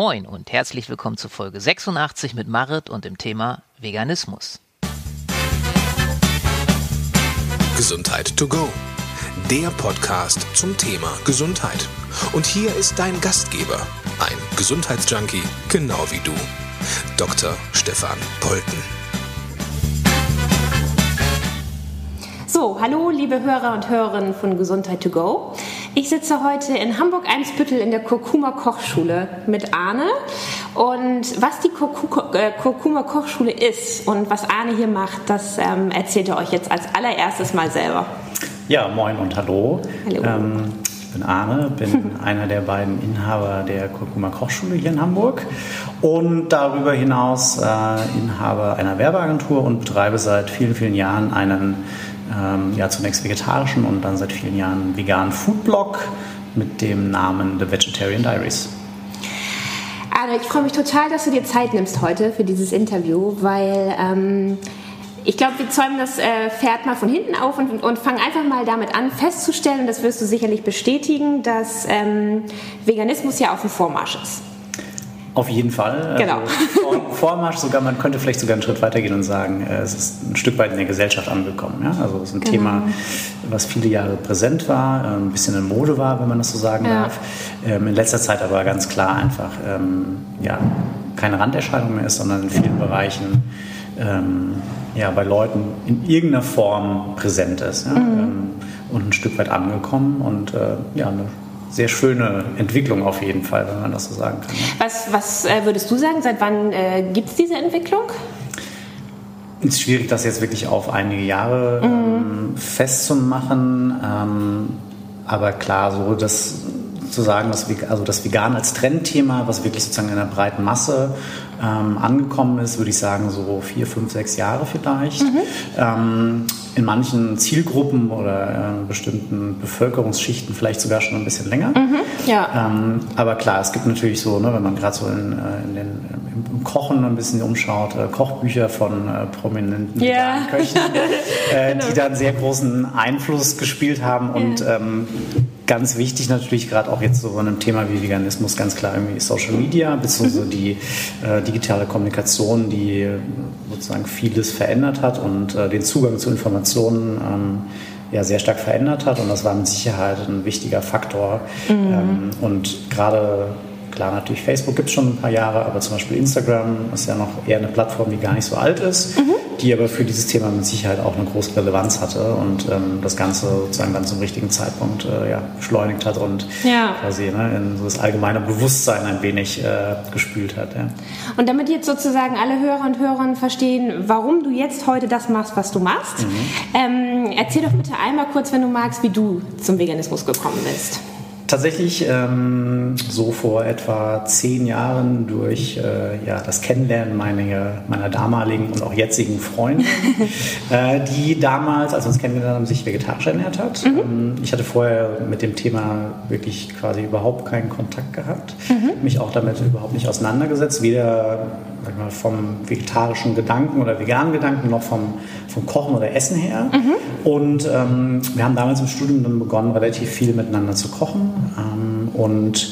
Moin und herzlich willkommen zu Folge 86 mit Marit und dem Thema Veganismus. Gesundheit to go. Der Podcast zum Thema Gesundheit. Und hier ist dein Gastgeber, ein Gesundheitsjunkie, genau wie du, Dr. Stefan Polten. So, hallo liebe Hörer und Hörerinnen von Gesundheit to go. Ich sitze heute in Hamburg-Eimsbüttel in der Kurkuma Kochschule mit Arne. Und was die äh, Kurkuma Kochschule ist und was Arne hier macht, das ähm, erzählt er euch jetzt als allererstes mal selber. Ja, moin und hallo. Hallo. Ähm, ich bin Arne, bin einer der beiden Inhaber der Kurkuma Kochschule hier in Hamburg und darüber hinaus äh, Inhaber einer Werbeagentur und betreibe seit vielen, vielen Jahren einen ähm, ja, zunächst vegetarischen und dann seit vielen Jahren veganen Foodblog mit dem Namen The Vegetarian Diaries. Arne, ich freue mich total, dass du dir Zeit nimmst heute für dieses Interview, weil ähm, ich glaube, wir zäumen das äh, Pferd mal von hinten auf und, und fangen einfach mal damit an, festzustellen, und das wirst du sicherlich bestätigen, dass ähm, Veganismus ja auf dem Vormarsch ist. Auf jeden Fall. Genau. Also Vormarsch sogar, man könnte vielleicht sogar einen Schritt weitergehen und sagen, äh, es ist ein Stück weit in der Gesellschaft angekommen. Ja? Also es ist ein Genau. Thema, was viele Jahre präsent war, äh, ein bisschen in Mode war, wenn man das so sagen Ja. darf. Ähm, In letzter Zeit aber ganz klar einfach ähm, ja, keine Randerscheinung mehr ist, sondern in vielen Bereichen ähm, ja, bei Leuten in irgendeiner Form präsent ist. Ja? Ähm, und ein Stück weit angekommen und äh, ja, eine sehr schöne Entwicklung auf jeden Fall, wenn man das so sagen kann. Ja. Was, was äh, würdest du sagen, seit wann äh, gibt es diese Entwicklung? Es ist schwierig, das jetzt wirklich auf einige Jahre ähm, festzumachen. Ähm, aber klar, so das zu sagen, dass, also das Vegan als Trendthema, was wirklich sozusagen in der breiten Masse ähm, angekommen ist, würde ich sagen, so vier, fünf, sechs Jahre vielleicht. Ähm, in manchen Zielgruppen oder äh, bestimmten Bevölkerungsschichten vielleicht sogar schon ein bisschen länger. Ja. Ähm, aber klar, es gibt natürlich so, ne, wenn man gerade so in, äh, in den, im, im Kochen ein bisschen umschaut, äh, Kochbücher von äh, prominenten veganen Köchen, äh, die da einen sehr großen Einfluss gespielt haben. Und ähm, ganz wichtig natürlich gerade auch jetzt so bei einem Thema wie Veganismus ganz klar irgendwie Social Media, beziehungsweise die äh, digitale Kommunikation, die äh, sozusagen vieles verändert hat und äh, den Zugang zu Informationen ähm, ja sehr stark verändert hat. Und das war mit Sicherheit ein wichtiger Faktor. Ähm, und gerade, klar, natürlich Facebook gibt es schon ein paar Jahre, aber zum Beispiel Instagram ist ja noch eher eine Plattform, die gar nicht so alt ist, die aber für dieses Thema mit Sicherheit auch eine große Relevanz hatte und ähm, das Ganze sozusagen dann zum richtigen Zeitpunkt äh, ja, beschleunigt hat und Ja. quasi ne, in so das allgemeine Bewusstsein ein wenig äh, gespült hat. Ja. Und damit jetzt sozusagen alle Hörer und Hörerinnen verstehen, warum du jetzt heute das machst, was du machst, ähm, erzähl doch bitte einmal kurz, wenn du magst, wie du zum Veganismus gekommen bist. Tatsächlich ähm, so vor etwa zehn Jahren durch äh, ja, das Kennenlernen meiner, meiner damaligen und auch jetzigen Freundin, äh, die damals, als wir uns kennengelernt haben, sich vegetarisch ernährt hat. Ähm, ich hatte vorher mit dem Thema wirklich quasi überhaupt keinen Kontakt gehabt, mich auch damit überhaupt nicht auseinandergesetzt, weder mal, vom vegetarischen Gedanken oder veganen Gedanken noch vom, vom Kochen oder Essen her. Und ähm, wir haben damals im Studium dann begonnen, relativ viel miteinander zu kochen ähm, und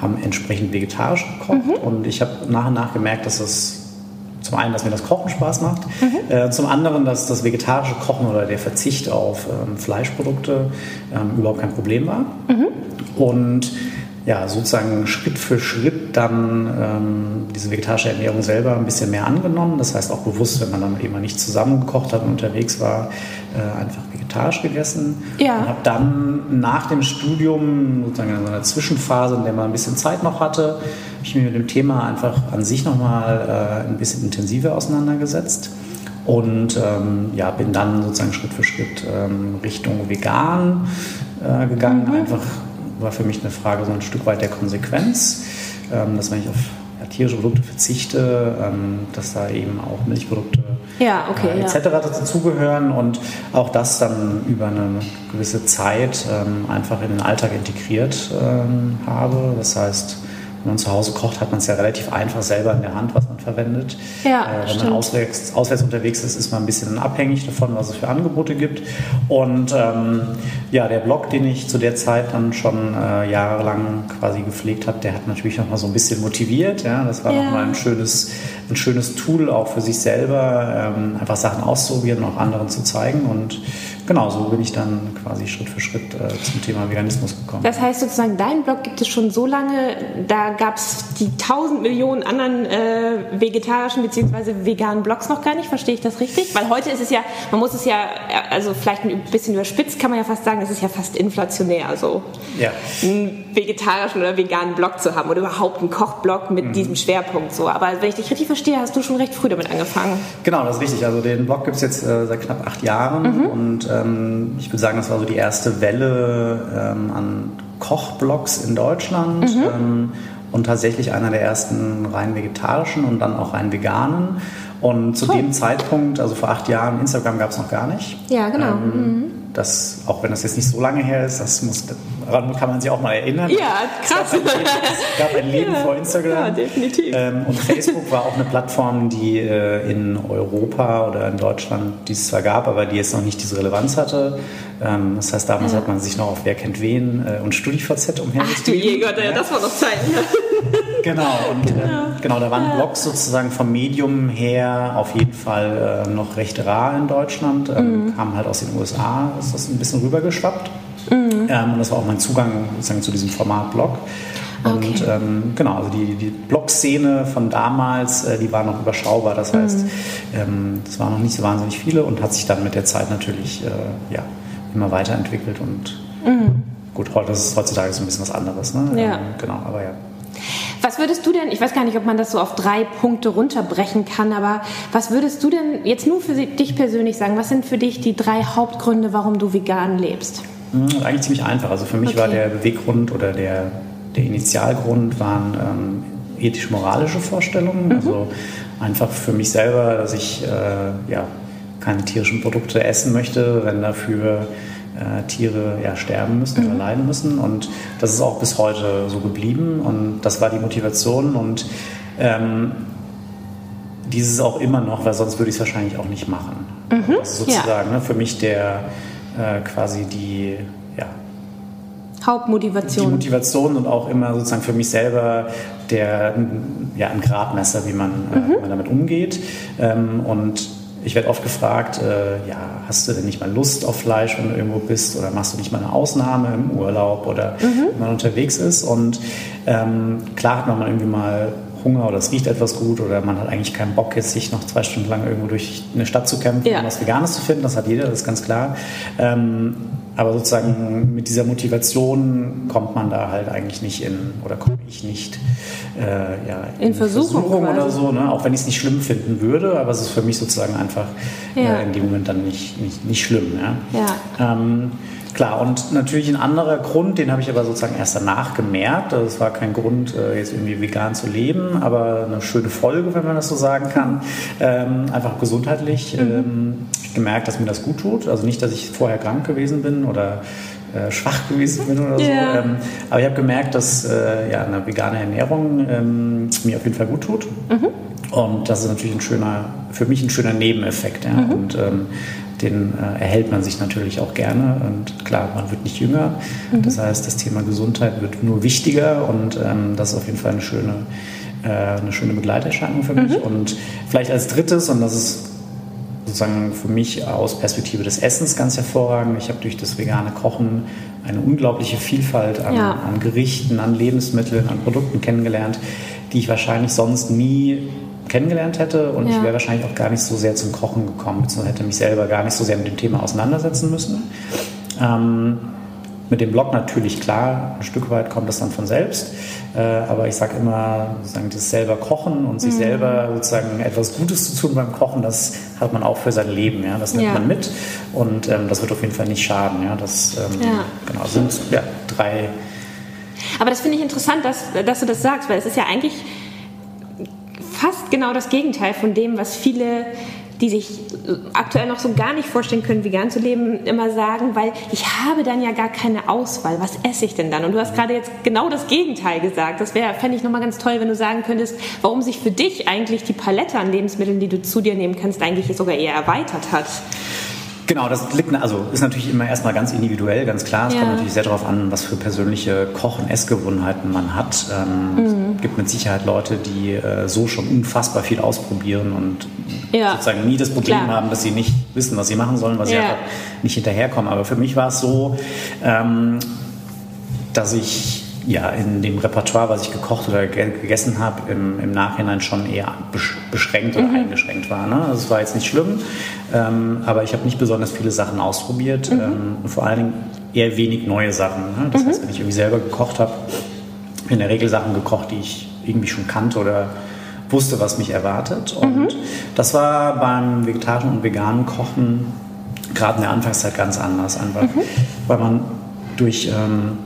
haben entsprechend vegetarisch gekocht. Und ich habe nach und nach gemerkt, dass es zum einen, dass mir das Kochen Spaß macht, äh, zum anderen, dass das vegetarische Kochen oder der Verzicht auf ähm, Fleischprodukte ähm, überhaupt kein Problem war. Und ja, sozusagen Schritt für Schritt dann ähm, diese vegetarische Ernährung selber ein bisschen mehr angenommen. Das heißt auch bewusst, wenn man dann eben mal nicht zusammengekocht hat und unterwegs war, äh, einfach vegetarisch gegessen. Ja. Und habe dann nach dem Studium, sozusagen in so einer Zwischenphase, in der man ein bisschen Zeit noch hatte, habe ich mich mit dem Thema einfach an sich nochmal äh, ein bisschen intensiver auseinandergesetzt. Und ähm, ja, bin dann sozusagen Schritt für Schritt ähm, Richtung vegan äh, gegangen. Einfach war für mich eine Frage so ein Stück weit der Konsequenz, ähm, dass wenn ich auf ja, tierische Produkte verzichte, ähm, dass da eben auch Milchprodukte Ja, okay, äh, ja. etc. dazugehören und auch das dann über eine gewisse Zeit ähm, einfach in den Alltag integriert ähm, habe. Das heißt, wenn man zu Hause kocht, hat man es ja relativ einfach selber in der Hand, was man verwendet. Ja, äh, wenn stimmt. man auswärts, auswärts unterwegs ist, ist man ein bisschen abhängig davon, was es für Angebote gibt. Und ähm, ja, der Blog, den ich zu der Zeit dann schon äh, jahrelang quasi gepflegt habe, der hat natürlich noch mal so ein bisschen motiviert. Ja? Das war Ja. noch mal ein schönes, ein schönes Tool auch für sich selber, ähm, einfach Sachen auszuprobieren und auch anderen zu zeigen. Und genau so bin ich dann quasi Schritt für Schritt äh, zum Thema Veganismus gekommen. Das heißt sozusagen, dein Blog gibt es schon so lange, da gab es die tausend Millionen anderen äh, vegetarischen bzw. veganen Blogs noch gar nicht, verstehe ich das richtig? Weil heute ist es ja, man muss es ja, äh, also vielleicht ein bisschen überspitzt kann man ja fast sagen, es ist ja fast inflationär, so ja. einen vegetarischen oder veganen Blog zu haben oder überhaupt einen Kochblog mit diesem Schwerpunkt so. Aber wenn ich dich richtig verstehe, hast du schon recht früh damit angefangen. Genau, das ist richtig. Also den Blog gibt es jetzt äh, seit knapp acht Jahren und ähm, ich würde sagen, das war so die erste Welle ähm, an Kochblogs in Deutschland ähm, und tatsächlich einer der ersten rein vegetarischen und dann auch rein veganen. Und zu dem Zeitpunkt, also vor acht Jahren, Instagram gab es noch gar nicht. Ja, genau. Ähm, das, auch wenn das jetzt nicht so lange her ist, das muss, daran kann man sich auch mal erinnern. Ja, krass. Es gab ein Leben, gab ein Leben Ja, vor Instagram. ja, definitiv. Ähm, und Facebook war auch eine Plattform, die äh, in Europa oder in Deutschland, die es zwar gab, aber die jetzt noch nicht diese Relevanz hatte. Ähm, das heißt, damals hat man sich noch auf Wer kennt wen äh, und StudiVZ Ach du umhergetrieben. Gott, ja, das war noch Zeiten. Ja. Genau, und ähm, genau, da waren Blogs sozusagen vom Medium her auf jeden Fall äh, noch recht rar in Deutschland. Ähm, Mhm. Kamen halt aus den USA, ist das ein bisschen rübergeschwappt. Ähm, und das war auch mein Zugang sozusagen zu diesem Format Blog. Und Okay. ähm, genau, also die, die Blog-Szene von damals, äh, die war noch überschaubar. Das heißt, Mhm. ähm, das waren noch nicht so wahnsinnig viele und hat sich dann mit der Zeit natürlich äh, ja, immer weiterentwickelt. Und gut, heute ist es heutzutage so ein bisschen was anderes. Ne? Mhm. Ja. Ähm, genau, aber ja. Was würdest du denn, ich weiß gar nicht, ob man das so auf drei Punkte runterbrechen kann, aber was würdest du denn jetzt nur für dich persönlich sagen? Was sind für dich die drei Hauptgründe, warum du vegan lebst? Mhm, Eigentlich ziemlich einfach. Also für mich Okay. war der Beweggrund oder der, der Initialgrund waren ähm, ethisch-moralische Vorstellungen. Also einfach für mich selber, dass ich äh, ja, keine tierischen Produkte essen möchte, wenn dafür äh, Tiere ja, sterben müssen oder leiden müssen. Und das ist auch bis heute so geblieben. Und das war die Motivation. Und ähm, dieses auch immer noch, weil sonst würde ich es wahrscheinlich auch nicht machen. Das ist sozusagen ne, für mich der äh, quasi die, ja, die Hauptmotivation. Motivation und auch immer sozusagen für mich selber der, ja, ein Gradmesser, wie man, äh, wie man damit umgeht. Ähm, und ich werde oft gefragt, äh, ja, hast du denn nicht mal Lust auf Fleisch, wenn du irgendwo bist? Oder machst du nicht mal eine Ausnahme im Urlaub oder wenn man unterwegs ist? Und ähm, klar hat man mal irgendwie mal Hunger oder es riecht etwas gut oder man hat eigentlich keinen Bock, jetzt sich noch zwei Stunden lang irgendwo durch eine Stadt zu kämpfen, Ja. um was Veganes zu finden. Das hat jeder, das ist ganz klar. Ähm, aber sozusagen mit dieser Motivation kommt man da halt eigentlich nicht in, oder komme ich nicht äh, ja, In Versuchung oder quasi. so, ne? auch wenn ich es nicht schlimm finden würde, aber es ist für mich sozusagen einfach Ja. äh, in dem Moment dann nicht, nicht, nicht schlimm. Ja? Ja. Ähm, klar, und natürlich ein anderer Grund, den habe ich aber sozusagen erst danach gemerkt. Also es war kein Grund, äh, jetzt irgendwie vegan zu leben, aber eine schöne Folge, wenn man das so sagen kann. Ähm, einfach gesundheitlich Mhm. ähm, gemerkt, dass mir das gut tut. Also nicht, dass ich vorher krank gewesen bin oder äh, schwach gewesen bin oder so. Ja. Ähm, aber ich habe gemerkt, dass äh, ja, eine vegane Ernährung ähm, mir auf jeden Fall gut tut. Und das ist natürlich ein schöner, für mich ein schöner Nebeneffekt. Ja? Und ähm, den äh, erhält man sich natürlich auch gerne. Und klar, man wird nicht jünger. Das heißt, das Thema Gesundheit wird nur wichtiger und ähm, das ist auf jeden Fall eine schöne, äh, eine schöne Begleiterscheinung für mich. Und vielleicht als drittes, und das ist sozusagen für mich aus Perspektive des Essens ganz hervorragend. Ich habe durch das vegane Kochen eine unglaubliche Vielfalt an, Ja. an Gerichten, an Lebensmitteln, an Produkten kennengelernt, die ich wahrscheinlich sonst nie kennengelernt hätte und Ja. ich wäre wahrscheinlich auch gar nicht so sehr zum Kochen gekommen, beziehungsweise hätte mich selber gar nicht so sehr mit dem Thema auseinandersetzen müssen. Ähm, mit dem Blog natürlich klar, ein Stück weit kommt das dann von selbst, äh, aber ich sage immer, sozusagen das selber kochen und Mhm. sich selber sozusagen etwas Gutes zu tun beim Kochen, das hat man auch für sein Leben, ja, das nimmt Ja. man mit und ähm, das wird auf jeden Fall nicht schaden, ja, das ähm, Ja. Genau, sind ja, drei Aber das finde ich interessant, dass, dass du das sagst, weil es ist ja eigentlich fast genau das Gegenteil von dem, was viele die sich aktuell noch so gar nicht vorstellen können, vegan zu leben, immer sagen, weil ich habe dann ja gar keine Auswahl. Was esse ich denn dann? Und du hast gerade jetzt genau das Gegenteil gesagt. Das wäre, fände ich nochmal ganz toll, wenn du sagen könntest, warum sich für dich eigentlich die Palette an Lebensmitteln, die du zu dir nehmen kannst, eigentlich sogar eher erweitert hat. Genau, das liegt, also ist natürlich immer erstmal ganz individuell, ganz klar. Es ja. kommt natürlich sehr darauf an, was für persönliche Koch- und Essgewohnheiten man hat. Ähm, mhm. Es gibt mit Sicherheit Leute, die äh, so schon unfassbar viel ausprobieren und ja. sozusagen nie das Problem klar. haben, dass sie nicht wissen, was sie machen sollen, weil sie einfach nicht hinterherkommen. Aber für mich war es so, ähm, dass ich ja, in dem Repertoire, was ich gekocht oder gegessen habe, im, im Nachhinein schon eher beschränkt oder mhm. eingeschränkt war. Ne? Also es war jetzt nicht schlimm, ähm, aber ich habe nicht besonders viele Sachen ausprobiert mhm. ähm, und vor allen Dingen eher wenig neue Sachen. Ne? Das mhm. heißt, wenn ich irgendwie selber gekocht habe, in der Regel Sachen gekocht, die ich irgendwie schon kannte oder wusste, was mich erwartet. Und mhm. das war beim vegetarischen und veganen Kochen gerade in der Anfangszeit ganz anders, einfach mhm. weil man durch ähm,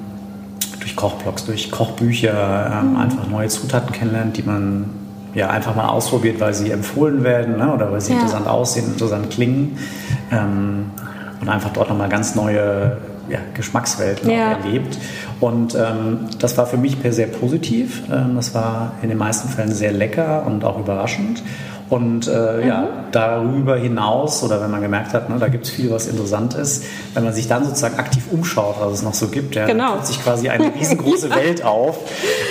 durch Kochblogs, durch Kochbücher ähm, mhm. einfach neue Zutaten kennenlernt, die man ja einfach mal ausprobiert, weil sie empfohlen werden ne, oder weil sie ja. interessant aussehen, interessant klingen ähm, und einfach dort nochmal ganz neue ja, Geschmackswelten ja. erlebt. Und ähm, das war für mich per sehr positiv. Ähm, das war in den meisten Fällen sehr lecker und auch überraschend. Und äh, mhm. ja, darüber hinaus, oder wenn man gemerkt hat, ne, da gibt es viel, was interessant ist, wenn man sich dann sozusagen aktiv umschaut, was es noch so gibt, ja, genau. dann sich quasi eine riesengroße. Welt auf,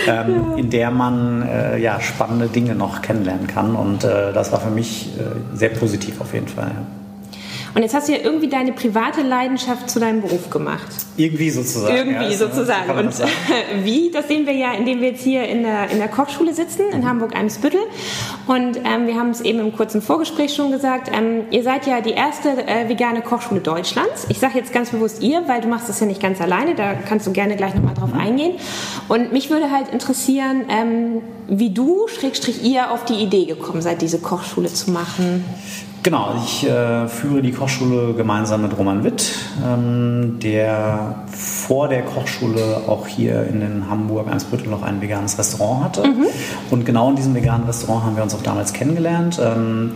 ähm, ja. in der man äh, ja, spannende Dinge noch kennenlernen kann. Und äh, das war für mich äh, sehr positiv auf jeden Fall. Ja. Und jetzt hast du ja irgendwie deine private Leidenschaft zu deinem Beruf gemacht. Irgendwie sozusagen. Irgendwie ja, sozusagen. Und das wie, das sehen wir ja, indem wir jetzt hier in der, in der Kochschule sitzen, in Hamburg-Eimsbüttel. Und ähm, wir haben es eben im kurzen Vorgespräch schon gesagt, ähm, ihr seid ja die erste äh, vegane Kochschule Deutschlands. Ich sage jetzt ganz bewusst ihr, weil du machst das ja nicht ganz alleine, da kannst du gerne gleich nochmal drauf mhm. eingehen. Und mich würde halt interessieren, ähm, wie du, Schrägstrich ihr, auf die Idee gekommen seid, diese Kochschule zu machen. Genau, ich äh, führe die Kochschule gemeinsam mit Roman Witt, ähm, der vor der Kochschule auch hier in den Hamburg Eimsbüttel noch ein veganes Restaurant hatte. Mhm. Und genau in diesem veganen Restaurant haben wir uns auch damals kennengelernt. Ähm,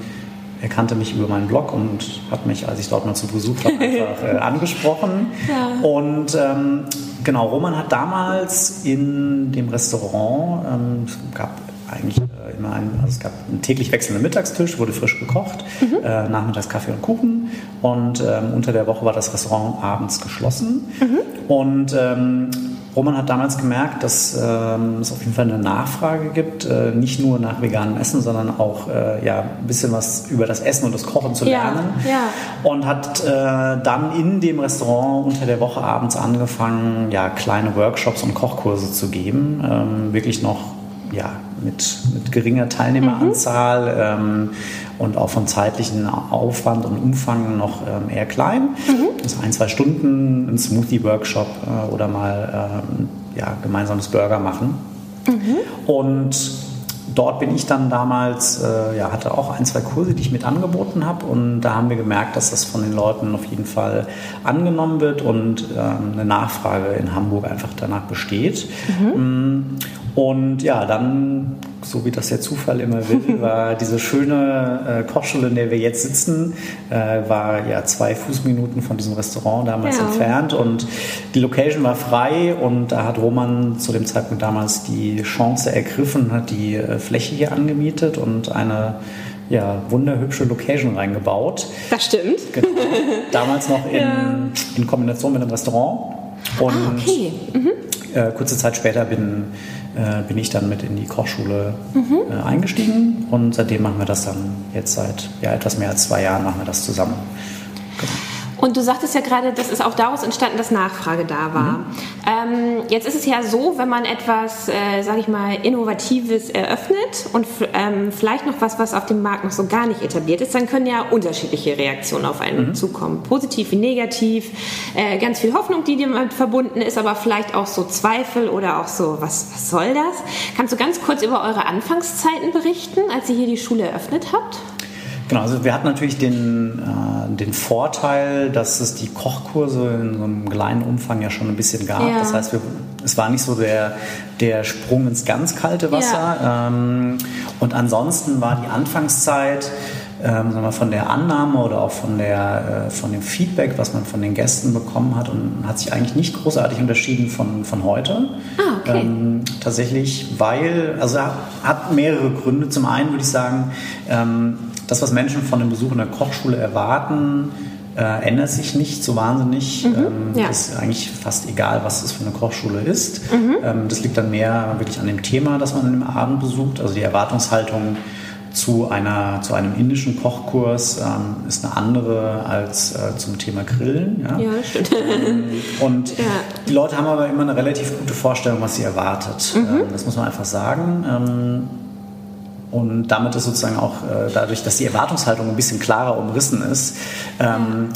er kannte mich über meinen Blog und hat mich, als ich dort mal zu Besuch war, einfach äh, angesprochen. Ja. Und ähm, genau, Roman hat damals in dem Restaurant, ähm, es gab eigentlich äh, immer ein, also es gab einen täglich wechselnden Mittagstisch, wurde frisch gekocht, mhm. äh, nachmittags Kaffee und Kuchen und ähm, unter der Woche war das Restaurant abends geschlossen. Mhm. Und ähm, Roman hat damals gemerkt, dass ähm, es auf jeden Fall eine Nachfrage gibt, äh, nicht nur nach veganem Essen, sondern auch äh, ja, ein bisschen was über das Essen und das Kochen zu lernen. Ja, ja. Und hat äh, dann in dem Restaurant unter der Woche abends angefangen, ja, kleine Workshops und Kochkurse zu geben. Ähm, wirklich noch ja, mit, mit geringer Teilnehmeranzahl mhm. ähm, und auch vom zeitlichen Aufwand und Umfang noch ähm, eher klein. Mhm. Also ein, zwei Stunden, ein Smoothie-Workshop äh, oder mal ähm, ja, gemeinsames Burger machen. Mhm. Und dort bin ich dann damals, äh, ja, hatte auch ein, zwei Kurse, die ich mit angeboten habe und da haben wir gemerkt, dass das von den Leuten auf jeden Fall angenommen wird und ähm, eine Nachfrage in Hamburg einfach danach besteht. Mhm. Und ja, dann, so wie das der Zufall immer will, war diese schöne äh, Kochschule, in der wir jetzt sitzen, äh, war ja zwei Fußminuten von diesem Restaurant damals ja. entfernt und die Location war frei und da hat Roman zu dem Zeitpunkt damals die Chance ergriffen, hat die äh, Fläche hier angemietet und eine ja, wunderhübsche Location reingebaut. Das stimmt. Genau. Damals noch in, ja. in Kombination mit einem Restaurant. Und ah, okay. Mhm. Äh, kurze Zeit später bin äh, bin ich dann mit in die Kochschule mhm. äh, eingestiegen und seitdem machen wir das dann jetzt seit ja, etwas mehr als zwei Jahren machen wir das zusammen. Genau. Und du sagtest ja gerade, das ist auch daraus entstanden, dass Nachfrage da war. Mhm. Ähm, jetzt ist es ja so, wenn man etwas, äh, sage ich mal, Innovatives eröffnet und ähm, vielleicht noch was, was auf dem Markt noch so gar nicht etabliert ist, dann können ja unterschiedliche Reaktionen auf einen mhm. zukommen. Positiv wie negativ, äh, ganz viel Hoffnung, die damit verbunden ist, aber vielleicht auch so Zweifel oder auch so, was, was soll das? Kannst du ganz kurz über eure Anfangszeiten berichten, als ihr hier die Schule eröffnet habt? Genau, also wir hatten natürlich den, äh, den Vorteil, dass es die Kochkurse in so einem kleinen Umfang ja schon ein bisschen gab. Ja. Das heißt, wir, es war nicht so der, der Sprung ins ganz kalte Wasser. Ja. Ähm, und ansonsten war die Anfangszeit ähm, sagen wir, von der Annahme oder auch von, der, äh, von dem Feedback, was man von den Gästen bekommen hat und hat sich eigentlich nicht großartig unterschieden von, von heute. Ah, okay. Ähm, tatsächlich, weil, also hat mehrere Gründe. Zum einen würde ich sagen, ähm, das, was Menschen von dem Besuch in der Kochschule erwarten, äh, ändert sich nicht so wahnsinnig. Mhm, ähm, ja. Ist eigentlich fast egal, was es für eine Kochschule ist. Mhm. Ähm, das liegt dann mehr wirklich an dem Thema, das man im Abend besucht. Also die Erwartungshaltung zu, einer, zu einem indischen Kochkurs ähm, ist eine andere als äh, zum Thema Grillen. Ja? Ja, stimmt. Und Ja. die Leute haben aber immer eine relativ gute Vorstellung, was sie erwartet. Mhm. Ähm, Das muss man einfach sagen. Und damit ist sozusagen auch äh, dadurch, dass die Erwartungshaltung ein bisschen klarer umrissen ist, ähm,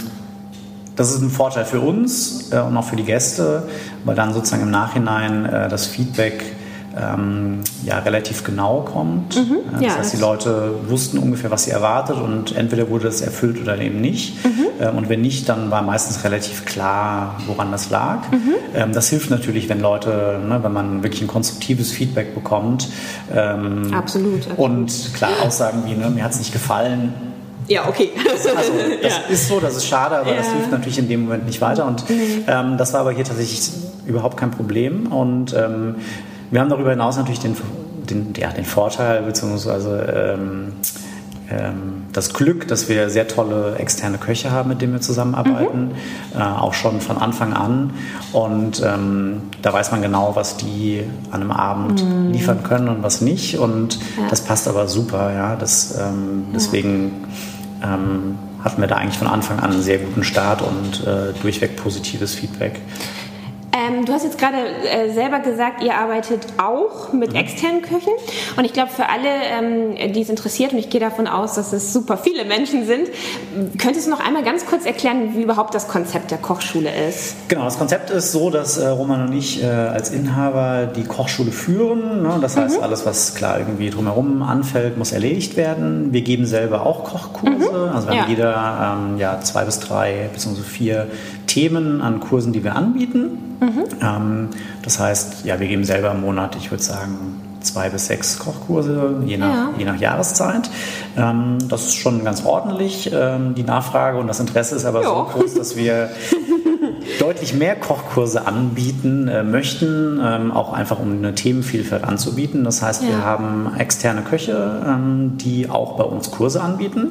das ist ein Vorteil für uns äh, und auch für die Gäste, weil dann sozusagen im Nachhinein äh, das Feedback ähm, ja, relativ genau kommt. Ja, das Mhm. Ja, heißt, die das- Leute wussten ungefähr, was sie erwartet und entweder wurde das erfüllt oder eben nicht. Mhm. Ähm, und wenn nicht, dann war meistens relativ klar, woran das lag. Mhm. Ähm, das hilft natürlich, wenn Leute, ne, wenn man wirklich ein konstruktives Feedback bekommt. Ähm, Absolut, absolut. Und klar, Aussagen wie, ne, mir hat es nicht gefallen, Ja, okay. also das ist so, das ist schade, aber das Ja. hilft natürlich in dem Moment nicht weiter. Und ähm, das war aber hier tatsächlich überhaupt kein Problem. Und ähm, wir haben darüber hinaus natürlich den, den, ja, den Vorteil beziehungsweise ähm, ähm, das Glück, dass wir sehr tolle externe Köche haben, mit denen wir zusammenarbeiten, äh, auch schon von Anfang an. Und ähm, da weiß man genau, was die an einem Abend liefern können und was nicht. Und das passt aber super. Ja, das, ähm, deswegen ähm, hatten wir da eigentlich von Anfang an einen sehr guten Start und äh, durchweg positives Feedback. Ähm, du hast jetzt gerade äh, selber gesagt, ihr arbeitet auch mit externen Köchen. Und ich glaube, für alle, ähm, die es interessiert, und ich gehe davon aus, dass es super viele Menschen sind, könntest du noch einmal ganz kurz erklären, wie überhaupt das Konzept der Kochschule ist? Genau, das Konzept ist so, dass äh, Roman und ich äh, als Inhaber die Kochschule führen. Ne? Das heißt, alles, was klar irgendwie drumherum anfällt, muss erledigt werden. Wir geben selber auch Kochkurse. Also wir Ja. haben jeder ähm, ja, zwei bis drei bzw. vier Themen an Kursen, die wir anbieten. Ähm, das heißt, ja, wir geben selber im Monat, ich würde sagen, zwei bis sechs Kochkurse, je nach, Ja. je nach Jahreszeit. Ähm, das ist schon ganz ordentlich, ähm, die Nachfrage und das Interesse ist aber so Ja. groß, dass wir deutlich mehr Kochkurse anbieten äh, möchten, ähm, auch einfach um eine Themenvielfalt anzubieten. Das heißt, wir Ja. haben externe Köche, ähm, die auch bei uns Kurse anbieten.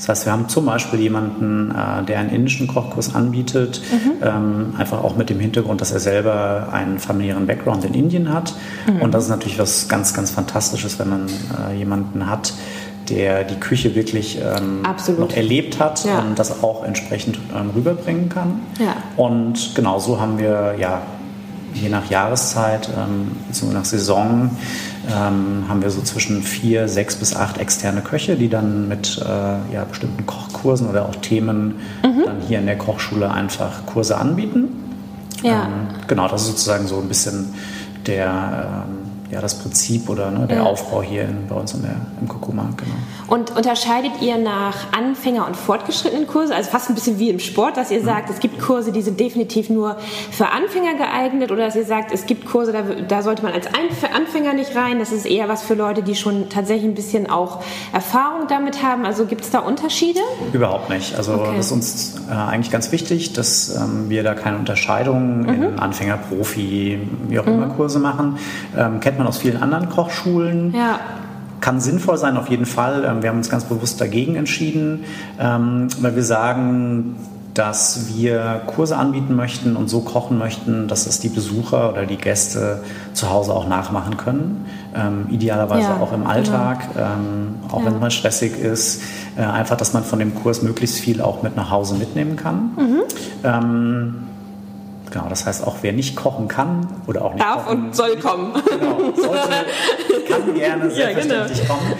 Das heißt, wir haben zum Beispiel jemanden, äh, der einen indischen Kochkurs anbietet, ähm, einfach auch mit dem Hintergrund, dass er selber einen familiären Background in Indien hat. Und das ist natürlich was ganz, ganz Fantastisches, wenn man äh, jemanden hat, der die Küche wirklich ähm, noch erlebt hat Ja. und das auch entsprechend ähm, rüberbringen kann. Ja. Und genau so haben wir ja je nach Jahreszeit ähm, bzw. nach Saison ähm, haben wir so zwischen vier, sechs bis acht externe Köche, die dann mit äh, ja, bestimmten Kochkursen oder auch Themen Mhm. dann hier in der Kochschule einfach Kurse anbieten. Ja. Ähm, genau, das ist sozusagen so ein bisschen der, ähm, ja, das Prinzip oder ne, der Ja. Aufbau hier in, bei uns in der, im Kurkuma. Genau. Und unterscheidet ihr nach Anfänger- und fortgeschrittenen Kurse, also fast ein bisschen wie im Sport, dass ihr sagt, es gibt Kurse, die sind definitiv nur für Anfänger geeignet oder dass ihr sagt, es gibt Kurse, da, da sollte man als Anfänger nicht rein, das ist eher was für Leute, die schon tatsächlich ein bisschen auch Erfahrung damit haben. Also gibt es da Unterschiede? Überhaupt nicht. Also Okay. das ist uns äh, eigentlich ganz wichtig, dass ähm, wir da keine Unterscheidung in Anfänger, Profi, wie auch immer Kurse machen. Ähm, kennt man aus vielen anderen Kochschulen. Ja. Kann sinnvoll sein, auf jeden Fall. Ähm, Wir haben uns ganz bewusst dagegen entschieden, ähm, weil wir sagen, dass wir Kurse anbieten möchten und so kochen möchten, dass es die Besucher oder die Gäste zu Hause auch nachmachen können. Ähm, idealerweise Ja, auch im Alltag, ähm, auch Ja. wenn es mal stressig ist. Äh, einfach, dass man von dem Kurs möglichst viel auch mit nach Hause mitnehmen kann. Mhm. Ähm, genau, das heißt, auch wer nicht kochen kann oder auch nicht Darf kochen und soll kommen. Genau, sollte, kann gerne Ja, selbstverständlich kommen.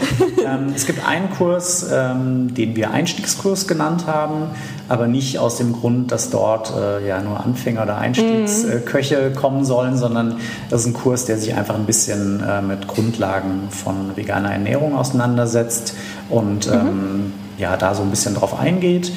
Ähm, es gibt einen Kurs, ähm, den wir Einstiegskurs genannt haben, aber nicht aus dem Grund, dass dort äh, ja nur Anfänger oder Einstiegsköche kommen sollen, sondern das ist ein Kurs, der sich einfach ein bisschen äh, mit Grundlagen von veganer Ernährung auseinandersetzt und ähm, ja, da so ein bisschen drauf eingeht.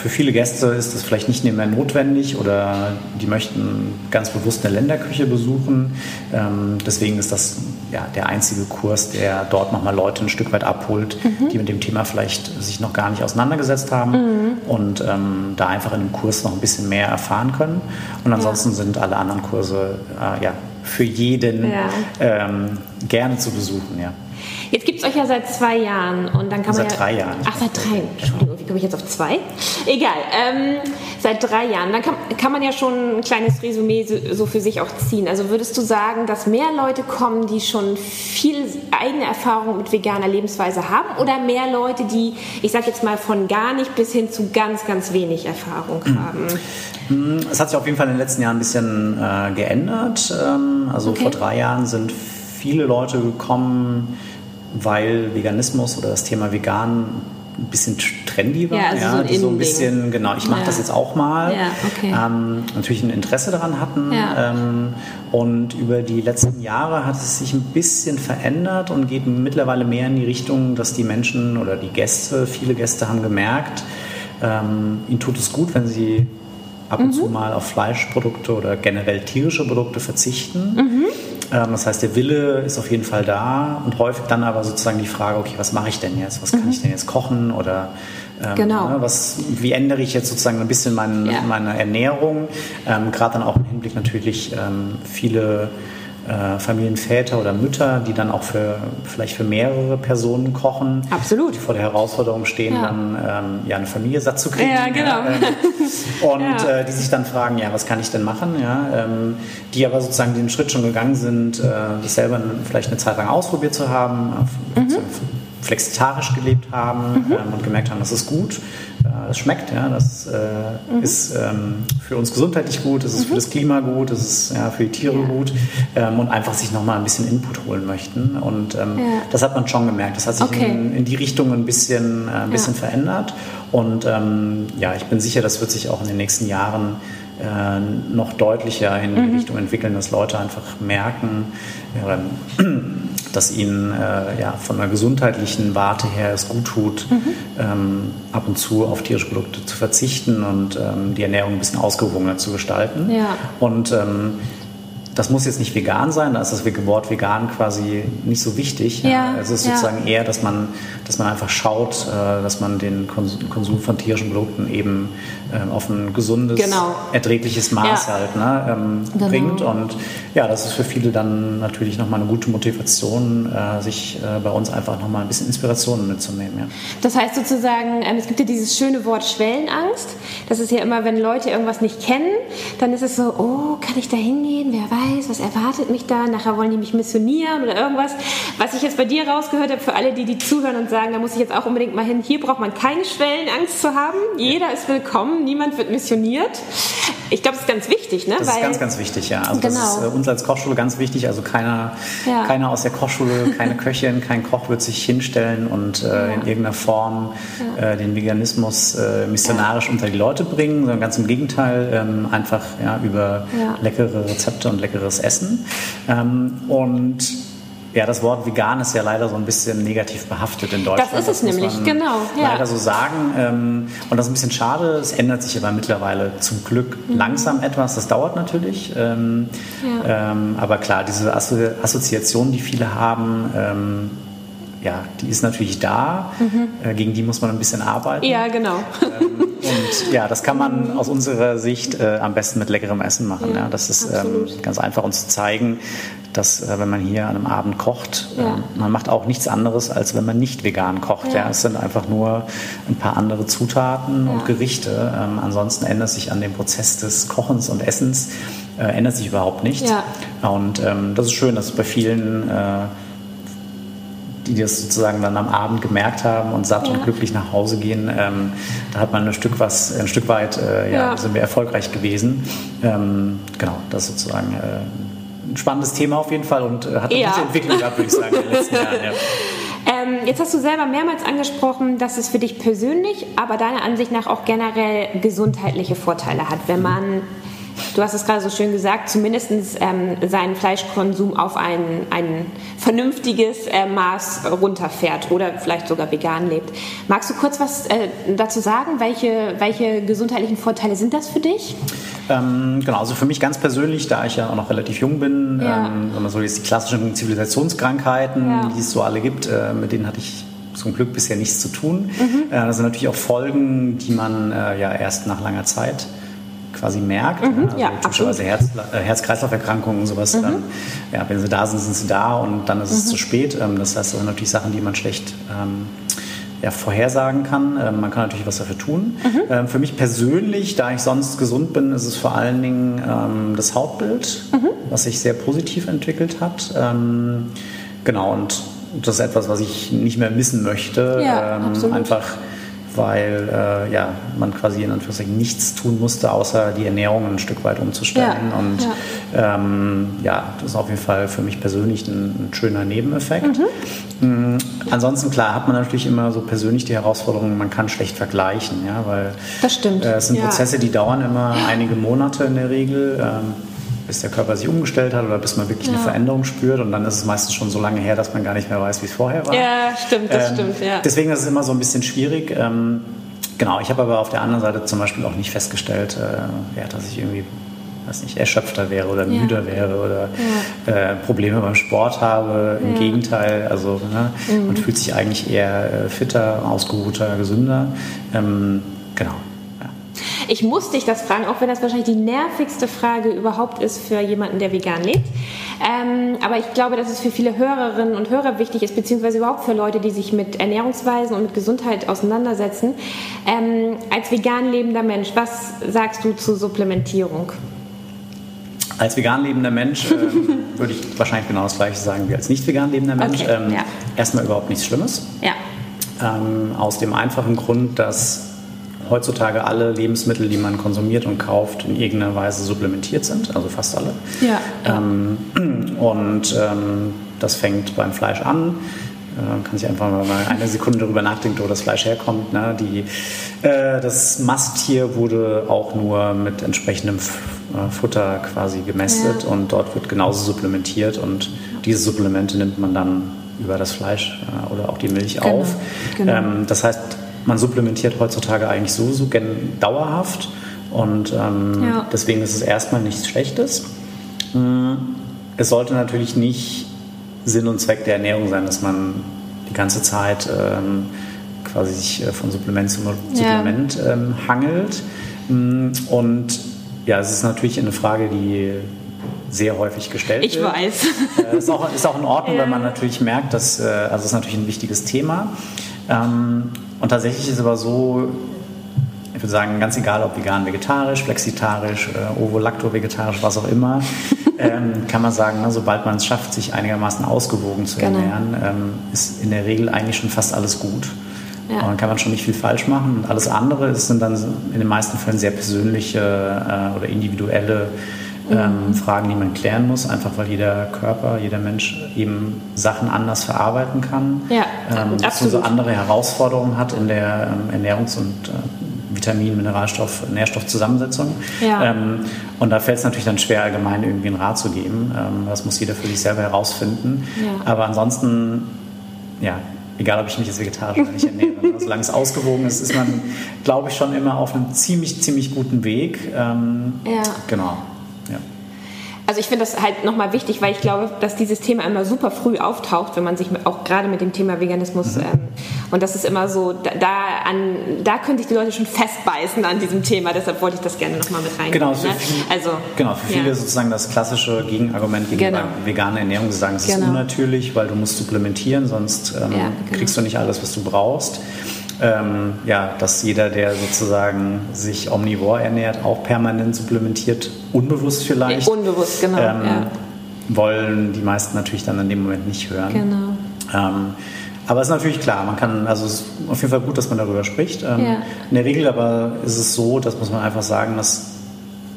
Für viele Gäste ist das vielleicht nicht mehr notwendig oder die möchten ganz bewusst eine Länderküche besuchen. Ähm, deswegen ist das ja, der einzige Kurs, der dort nochmal Leute ein Stück weit abholt, mhm. die mit dem Thema vielleicht sich noch gar nicht auseinandergesetzt haben mhm. und ähm, da einfach in dem Kurs noch ein bisschen mehr erfahren können. Und ansonsten ja. sind alle anderen Kurse äh, ja, für jeden ja. ähm, gerne zu besuchen. Ja. Jetzt gibt es euch ja seit zwei Jahren und dann kann man seit ja, drei Jahren. Ach, seit drei. Entschuldigung, wie komme ich jetzt auf zwei? Egal. Ähm, seit drei Jahren. Dann kann, kann, man ja schon ein kleines Resümee so, so, für sich auch ziehen. Also würdest du sagen, dass mehr Leute kommen, die schon viel eigene Erfahrung mit veganer Lebensweise haben oder mehr Leute, die, ich sage jetzt mal, von gar nicht bis hin zu ganz, ganz wenig Erfahrung mhm. haben? Hm, es hat sich auf jeden Fall in den letzten Jahren ein bisschen äh, geändert. Ähm, also okay. vor drei Jahren sind viele Leute gekommen, weil Veganismus oder das Thema vegan ein bisschen trendy war. Ja, also ja, so, ein, so ein bisschen, genau, ich mache ja. das jetzt auch mal. Ja, okay. ähm, natürlich ein Interesse daran hatten. Ähm, und über die letzten Jahre hat es sich ein bisschen verändert und geht mittlerweile mehr in die Richtung, dass die Menschen oder die Gäste, viele Gäste haben gemerkt, ähm, ihnen tut es gut, wenn sie ab und mhm. zu mal auf Fleischprodukte oder generell tierische Produkte verzichten. Mhm. Ähm, das heißt, der Wille ist auf jeden Fall da und häufig dann aber sozusagen die Frage, okay, was mache ich denn jetzt? Was kann mhm. ich denn jetzt kochen oder ähm, genau. Ne, was, wie ändere ich jetzt sozusagen ein bisschen mein, ja. meine Ernährung? Ähm, Gerade dann auch im Hinblick natürlich ähm, viele äh, Familienväter oder Mütter, die dann auch für vielleicht für mehrere Personen kochen. Absolut. Die vor der Herausforderung stehen, ja. dann ähm, ja, eine Familie satt zu kriegen. Ja, genau. Ähm, und ja. Äh, die sich dann fragen, ja, was kann ich denn machen? Ja, ähm, die aber sozusagen den Schritt schon gegangen sind, äh, das selber vielleicht eine Zeit lang ausprobiert zu haben, mhm. flexitarisch gelebt haben mhm. ähm, und gemerkt haben, das ist gut das schmeckt, ja, das äh, mhm. ist ähm, für uns gesundheitlich gut, das ist mhm. für das Klima gut, das ist ja, für die Tiere ja. gut ähm, und einfach sich nochmal ein bisschen Input holen möchten. Und ähm, ja. das hat man schon gemerkt. Das hat sich okay. in, in, die Richtung ein bisschen, äh, ein bisschen verändert. Und ähm, ja, ich bin sicher, das wird sich auch in den nächsten Jahren äh, noch deutlicher in die mhm. Richtung entwickeln, dass Leute einfach merken, dass ihnen äh, ja, von einer gesundheitlichen Warte her es gut tut, mhm. ähm, ab und zu auf tierische Produkte zu verzichten und ähm, die Ernährung ein bisschen ausgewogener zu gestalten. Ja. Und ähm, das muss jetzt nicht vegan sein, da ist das Wort vegan quasi nicht so wichtig. Ja, es ist sozusagen eher, dass man, dass man einfach schaut, äh, dass man den Konsum von tierischen Produkten eben ähm, auf ein gesundes, genau. erträgliches Maß halt ne, ähm, genau. bringt. Und ja, das ist für viele dann natürlich nochmal eine gute Motivation, äh, sich äh, bei uns einfach nochmal ein bisschen Inspirationen mitzunehmen. Ja. Das heißt sozusagen, ähm, es gibt ja dieses schöne Wort Schwellenangst. Das ist ja immer, wenn Leute irgendwas nicht kennen, dann ist es so, oh, kann ich da hingehen? Wer weiß, was erwartet mich da? Nachher wollen die mich missionieren oder irgendwas. Was ich jetzt bei dir rausgehört habe, für alle, die die zuhören und sagen, da muss ich jetzt auch unbedingt mal hin, hier braucht man keine Schwellenangst zu haben. Jeder ist willkommen niemand wird missioniert. Ich glaube, das ist ganz wichtig, ne? Das Weil, ist ganz, ganz wichtig, ja. Also genau. das ist äh, uns als Kochschule ganz wichtig. Also keiner, ja. keiner aus der Kochschule, keine Köchin, kein Koch wird sich hinstellen und äh, ja. in irgendeiner Form ja. äh, den Veganismus äh, missionarisch unter die Leute bringen, sondern ganz im Gegenteil, ähm, einfach ja, über leckere Rezepte und leckeres Essen. Ähm, und ja, das Wort vegan ist ja leider so ein bisschen negativ behaftet in Deutschland. Das ist es das nämlich, genau. Ja. Leider so sagen. Ähm, und das ist ein bisschen schade. Es ändert sich aber mittlerweile zum Glück mhm. langsam etwas. Das dauert natürlich. Ähm, ja. Ähm, aber klar, diese Assoziation, die viele haben, ja, die ist natürlich da. Mhm. Äh, gegen die muss man ein bisschen arbeiten. Ja, genau. und ja, das kann man aus unserer Sicht äh, am besten mit leckerem Essen machen. Ja, ja. Das ist ähm, ganz einfach uns zu zeigen, dass äh, wenn man hier an einem Abend kocht, ja. äh, man macht auch nichts anderes, als wenn man nicht vegan kocht. Ja. ja. Es sind einfach nur ein paar andere Zutaten ja. und Gerichte. Ähm, ansonsten ändert sich an dem Prozess des Kochens und Essens äh, ändert sich überhaupt nichts. Und ähm, das ist schön, dass bei vielen äh, die das sozusagen dann am Abend gemerkt haben und satt und glücklich nach Hause gehen, ähm, da hat man ein Stück, was, ein Stück weit, äh, ja, sind wir erfolgreich gewesen. Ähm, genau, das sozusagen äh, ein spannendes Thema auf jeden Fall und äh, hat eine ja. gute Entwicklung gehabt, würde ich sagen, in den letzten Jahren. Ja. Ähm, jetzt hast du selber mehrmals angesprochen, dass es für dich persönlich, aber deiner Ansicht nach auch generell gesundheitliche Vorteile hat, wenn man du hast es gerade so schön gesagt, zumindest ähm, seinen Fleischkonsum auf ein, ein vernünftiges äh, Maß runterfährt oder vielleicht sogar vegan lebt. Magst du kurz was äh, dazu sagen? Welche, welche gesundheitlichen Vorteile sind das für dich? Ähm, genau, also für mich ganz persönlich, da ich ja auch noch relativ jung bin, Ja. ähm, wenn man so jetzt die klassischen Zivilisationskrankheiten, Ja. die es so alle gibt, äh, mit denen hatte ich zum Glück bisher nichts zu tun. Mhm. Äh, das sind natürlich auch Folgen, die man äh, ja erst nach langer Zeit quasi merkt. Mhm, Also ja, typischerweise Herz, äh, Herz-Kreislauf-Erkrankungen, sowas. Mhm. Ähm, ja, wenn sie da sind, sind sie da und dann ist es zu spät. Ähm, das heißt, das sind natürlich Sachen, die man schlecht ähm, ja, vorhersagen kann. Ähm, man kann natürlich was dafür tun. Mhm. Ähm, für mich persönlich, da ich sonst gesund bin, ist es vor allen Dingen ähm, das Hautbild, Mhm. was sich sehr positiv entwickelt hat. Ähm, genau, und das ist etwas, was ich nicht mehr missen möchte. Ja, ähm, absolut. einfach weil äh, ja, man quasi in Anführungszeichen nichts tun musste, außer die Ernährung ein Stück weit umzustellen. Ja, Und ja. Ähm, ja, das ist auf jeden Fall für mich persönlich ein, ein schöner Nebeneffekt. Mhm. Ansonsten, klar, hat man natürlich immer so persönlich die Herausforderung, man kann schlecht vergleichen, ja, weil Das stimmt. äh, es sind. Prozesse, die dauern immer einige Monate in der Regel. Ähm, bis der Körper sich umgestellt hat oder bis man wirklich eine Ja. Veränderung spürt und dann ist es meistens schon so lange her, dass man gar nicht mehr weiß, wie es vorher war. Ja, stimmt, das Ähm, stimmt, ja. Deswegen ist es immer so ein bisschen schwierig. Ähm, genau, ich habe aber auf der anderen Seite zum Beispiel auch nicht festgestellt, äh, ja, dass ich irgendwie weiß nicht, erschöpfter wäre oder Ja. müder wäre oder äh, Probleme beim Sport habe. Im Ja. Gegenteil, also ne, Mhm. man fühlt sich eigentlich eher äh, fitter, ausgeruhter, gesünder. Ähm, genau. Ich muss dich das fragen, auch wenn das wahrscheinlich die nervigste Frage überhaupt ist für jemanden, der vegan lebt. Ähm, aber ich glaube, dass es für viele Hörerinnen und Hörer wichtig ist, beziehungsweise überhaupt für Leute, die sich mit Ernährungsweisen und mit Gesundheit auseinandersetzen. Ähm, als vegan lebender Mensch, was sagst du zu Supplementierung? Als vegan lebender Mensch ähm, würde ich wahrscheinlich genau das Gleiche sagen wie als nicht vegan lebender Mensch. Okay, ähm, ja. Erstmal überhaupt nichts Schlimmes. Ja. Ähm, aus dem einfachen Grund, dass heutzutage alle Lebensmittel, die man konsumiert und kauft, in irgendeiner Weise supplementiert sind, also fast alle. Ja. Ähm, und ähm, das fängt beim Fleisch an. Äh, kann sich einfach mal eine Sekunde darüber nachdenken, wo das Fleisch herkommt. Ne? Die, äh, das Masttier wurde auch nur mit entsprechendem äh, Futter quasi gemästet Ja. und dort wird genauso supplementiert und diese Supplemente nimmt man dann über das Fleisch äh, oder auch die Milch Genau, auf. genau. Ähm, das heißt, man supplementiert heutzutage eigentlich sowieso gen dauerhaft und ähm, Ja. deswegen ist es erstmal nichts Schlechtes. Mm, Es sollte natürlich nicht Sinn und Zweck der Ernährung sein, dass man die ganze Zeit ähm, quasi sich äh, von Supplement zu Ja. Supplement ähm, hangelt. Mm, Und ja, es ist natürlich eine Frage, die sehr häufig gestellt Ich wird. weiß. Äh, ist, auch, ist auch in Ordnung, Ja. wenn man natürlich merkt, dass, äh, also es ist natürlich ein wichtiges Thema. Ähm, und tatsächlich ist es aber so, ich würde sagen, ganz egal ob vegan, vegetarisch, flexitarisch, äh, ovo-lacto-vegetarisch, was auch immer, ähm, kann man sagen, ne, sobald man es schafft, sich einigermaßen ausgewogen zu Genau. ernähren, ähm, ist in der Regel eigentlich schon fast alles gut. Ja. Und dann kann man schon nicht viel falsch machen. Und alles andere ist, sind dann in den meisten Fällen sehr persönliche äh, oder individuelle. Ähm, Fragen, die man klären muss, einfach weil jeder Körper, jeder Mensch eben Sachen anders verarbeiten kann. Ja, ähm, absolut. beziehungsweise andere Herausforderungen hat in der ähm, Ernährungs- und äh, Vitamin-, Mineralstoff-, Nährstoffzusammensetzung. Ja. Ähm, und da fällt es natürlich dann schwer, allgemein irgendwie einen Rat zu geben. Ähm, das muss jeder für sich selber herausfinden. Ja. Aber ansonsten, ja, egal ob ich mich jetzt vegetarisch oder nicht ernähre, solange es ausgewogen ist, ist man, glaube ich, schon immer auf einem ziemlich, ziemlich guten Weg. Ähm, Ja. Genau. Also ich finde das halt nochmal wichtig, weil ich glaube, dass dieses Thema immer super früh auftaucht, wenn man sich auch gerade mit dem Thema Veganismus Mhm. ähm, und das ist immer so, da, da, an, da können sich die Leute schon festbeißen an diesem Thema, deshalb wollte ich das gerne nochmal mit reinbringen. Genau, für, ne? viel, also, genau, für viele ja. sozusagen das klassische Gegenargument gegenüber Genau. veganer Ernährung. Sie sagen, es ist Genau. unnatürlich, weil du musst supplementieren, sonst ähm, Ja, genau. kriegst du nicht alles, was du brauchst. Ähm, ja, dass jeder, der sozusagen sich omnivor ernährt, auch permanent supplementiert, unbewusst vielleicht, Unbewusst, genau. ähm, ja. wollen die meisten natürlich dann in dem Moment nicht hören. Genau. Ähm, aber es ist natürlich klar, man kann, also es ist auf jeden Fall gut, dass man darüber spricht. Ähm, Ja. In der Regel aber ist es so, das muss man einfach sagen, dass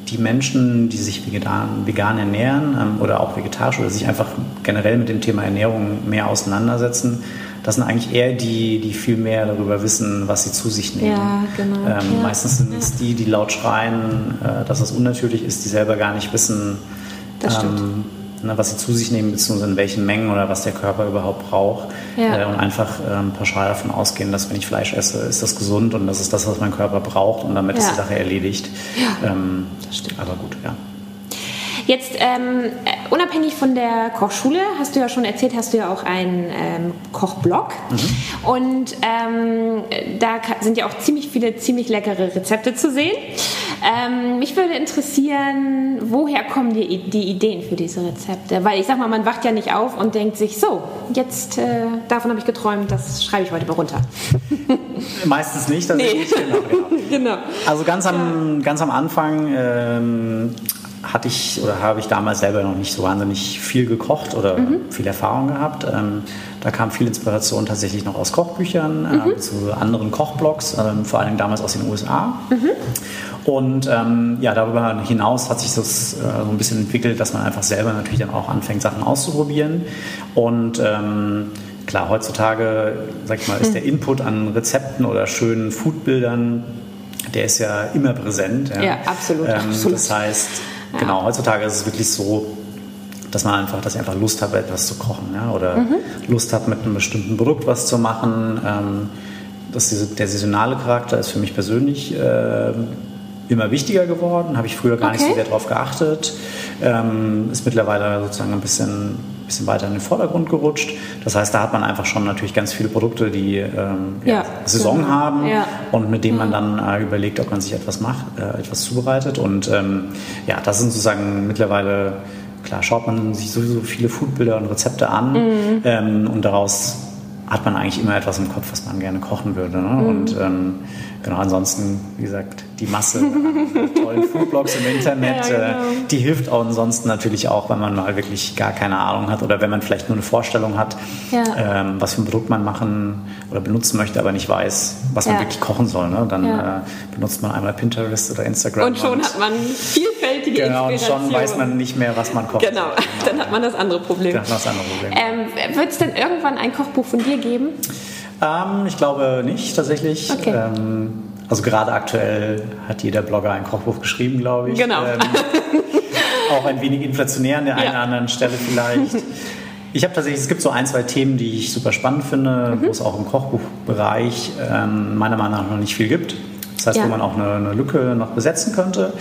die Menschen, die sich vegan, vegan ernähren ähm, oder auch vegetarisch oder sich einfach generell mit dem Thema Ernährung mehr auseinandersetzen, das sind eigentlich eher die, die viel mehr darüber wissen, was sie zu sich nehmen. Ja, genau. Ähm, Ja. Meistens sind es die, die laut schreien, äh, dass das unnatürlich ist, die selber gar nicht wissen, Das ähm, ne, was sie zu sich nehmen, beziehungsweise in welchen Mengen oder was der Körper überhaupt braucht. Ja. Äh, und einfach ähm, pauschal davon ausgehen, dass wenn ich Fleisch esse, ist das gesund und das ist das, was mein Körper braucht und damit ist Ja. die Sache erledigt. Ähm, stimmt. Aber gut, ja. Jetzt ähm, äh, unabhängig von der Kochschule, hast du ja schon erzählt, hast du ja auch einen ähm, Kochblog. Und ähm, da sind ja auch ziemlich viele ziemlich leckere Rezepte zu sehen. Ähm, mich würde interessieren, woher kommen die, die Ideen für diese Rezepte? Weil ich sag mal, man wacht ja nicht auf und denkt sich, so, jetzt äh, davon habe ich geträumt, das schreibe ich heute mal runter. Meistens nicht. tatsächlich. Genau, genau. genau. Also ganz am, ganz am Anfang ähm, hatte ich oder habe ich damals selber noch nicht so wahnsinnig viel gekocht oder viel Erfahrung gehabt. Ähm, da kam viel Inspiration tatsächlich noch aus Kochbüchern, ähm, zu anderen Kochblogs, ähm, vor allem damals aus den USA. Und ähm, ja, darüber hinaus hat sich das äh, so ein bisschen entwickelt, dass man einfach selber natürlich dann auch anfängt, Sachen auszuprobieren. Und ähm, klar, heutzutage, sag ich mal, ist der Input an Rezepten oder schönen Foodbildern, der ist ja immer präsent. Ja, absolut, Ähm, absolut. Das heißt, genau, heutzutage ist es wirklich so, dass man einfach, dass ich einfach Lust habe, etwas zu kochen, ja, oder Mhm. Lust hat, mit einem bestimmten Produkt was zu machen. Ähm, das, der saisonale Charakter ist für mich persönlich ähm, immer wichtiger geworden. Habe ich früher gar nicht Okay. so sehr darauf geachtet. Ähm, ist mittlerweile sozusagen ein bisschen, bisschen weiter in den Vordergrund gerutscht. Das heißt, da hat man einfach schon natürlich ganz viele Produkte, die ähm, ja, Ja, Saison genau. haben Ja. und mit denen man dann äh, überlegt, ob man sich etwas macht, äh, etwas zubereitet. Und ähm, ja, das sind sozusagen mittlerweile, klar, schaut man sich sowieso viele Foodbilder und Rezepte an Mhm. ähm, und daraus hat man eigentlich immer etwas im Kopf, was man gerne kochen würde. Ne? Mhm. Und ähm, genau, ansonsten, wie gesagt, die Masse an tollen Foodblogs im Internet, Ja, genau. äh, die hilft auch ansonsten natürlich auch, wenn man mal wirklich gar keine Ahnung hat oder wenn man vielleicht nur eine Vorstellung hat, Ja. ähm, was für ein Produkt man machen oder benutzen möchte, aber nicht weiß, was man Ja. wirklich kochen soll. Ne? Dann äh, benutzt man einmal Pinterest oder Instagram. Und schon hat man vielfältige Genau, und Inspiration. schon weiß man nicht mehr, was man kocht. Genau, dann hat man das andere Problem. Das ist das andere Problem. Ähm, Wird es denn irgendwann ein Kochbuch von dir geben? Ähm, ich glaube nicht, tatsächlich. Okay. Ähm, also gerade aktuell hat jeder Blogger ein Kochbuch geschrieben, glaube ich. Genau. Ähm, auch ein wenig inflationär an der einen Ja. oder anderen Stelle vielleicht. Ich habe tatsächlich, es gibt so ein, zwei Themen, die ich super spannend finde, Mhm. wo es auch im Kochbuchbereich ähm, meiner Meinung nach noch nicht viel gibt. Das heißt, Ja. wo man auch eine, eine Lücke noch besetzen könnte.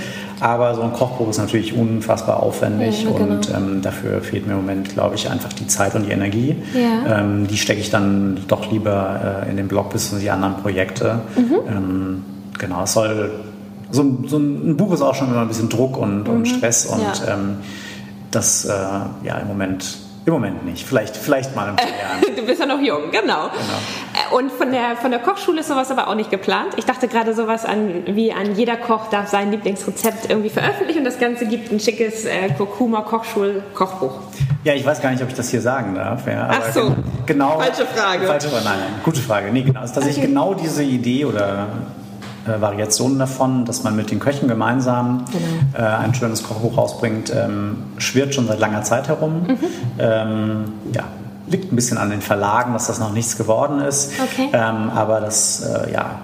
Aber so ein Kochbuch ist natürlich unfassbar aufwendig Ja, genau. und ähm, dafür fehlt mir im Moment, glaube ich, einfach die Zeit und die Energie. Ja. Ähm, die stecke ich dann doch lieber äh, in den Blog bis die anderen Projekte. Mhm. Ähm, genau, es soll. So, ein- so ein Buch ist auch schon immer ein bisschen Druck und, und Stress und Mhm. Ja. ähm, das äh, ja im Moment im Moment nicht. Vielleicht, vielleicht mal in ein paar Jahren. Du bist ja noch jung, genau. Äh, Und von der, von der Kochschule ist sowas aber auch nicht geplant. Ich dachte gerade sowas an, wie an jeder Koch darf sein Lieblingsrezept irgendwie veröffentlichen und das Ganze gibt ein schickes äh, Kurkuma Kochschul-Kochbuch. Ja, ich weiß gar nicht, ob ich das hier sagen darf. Ja, Ach so. gen- Genau. Falsche Frage. Falsche Frage. Nein, nein, gute Frage. Nee, genau. Ist tatsächlich Okay. genau diese Idee oder äh, Variationen davon, dass man mit den Köchen gemeinsam Genau. äh, ein schönes Kochbuch rausbringt, ähm, schwirrt schon seit langer Zeit herum. Mhm. Ähm, ja, liegt ein bisschen an den Verlagen, dass das noch nichts geworden ist. Okay. Ähm, aber das, äh, ja,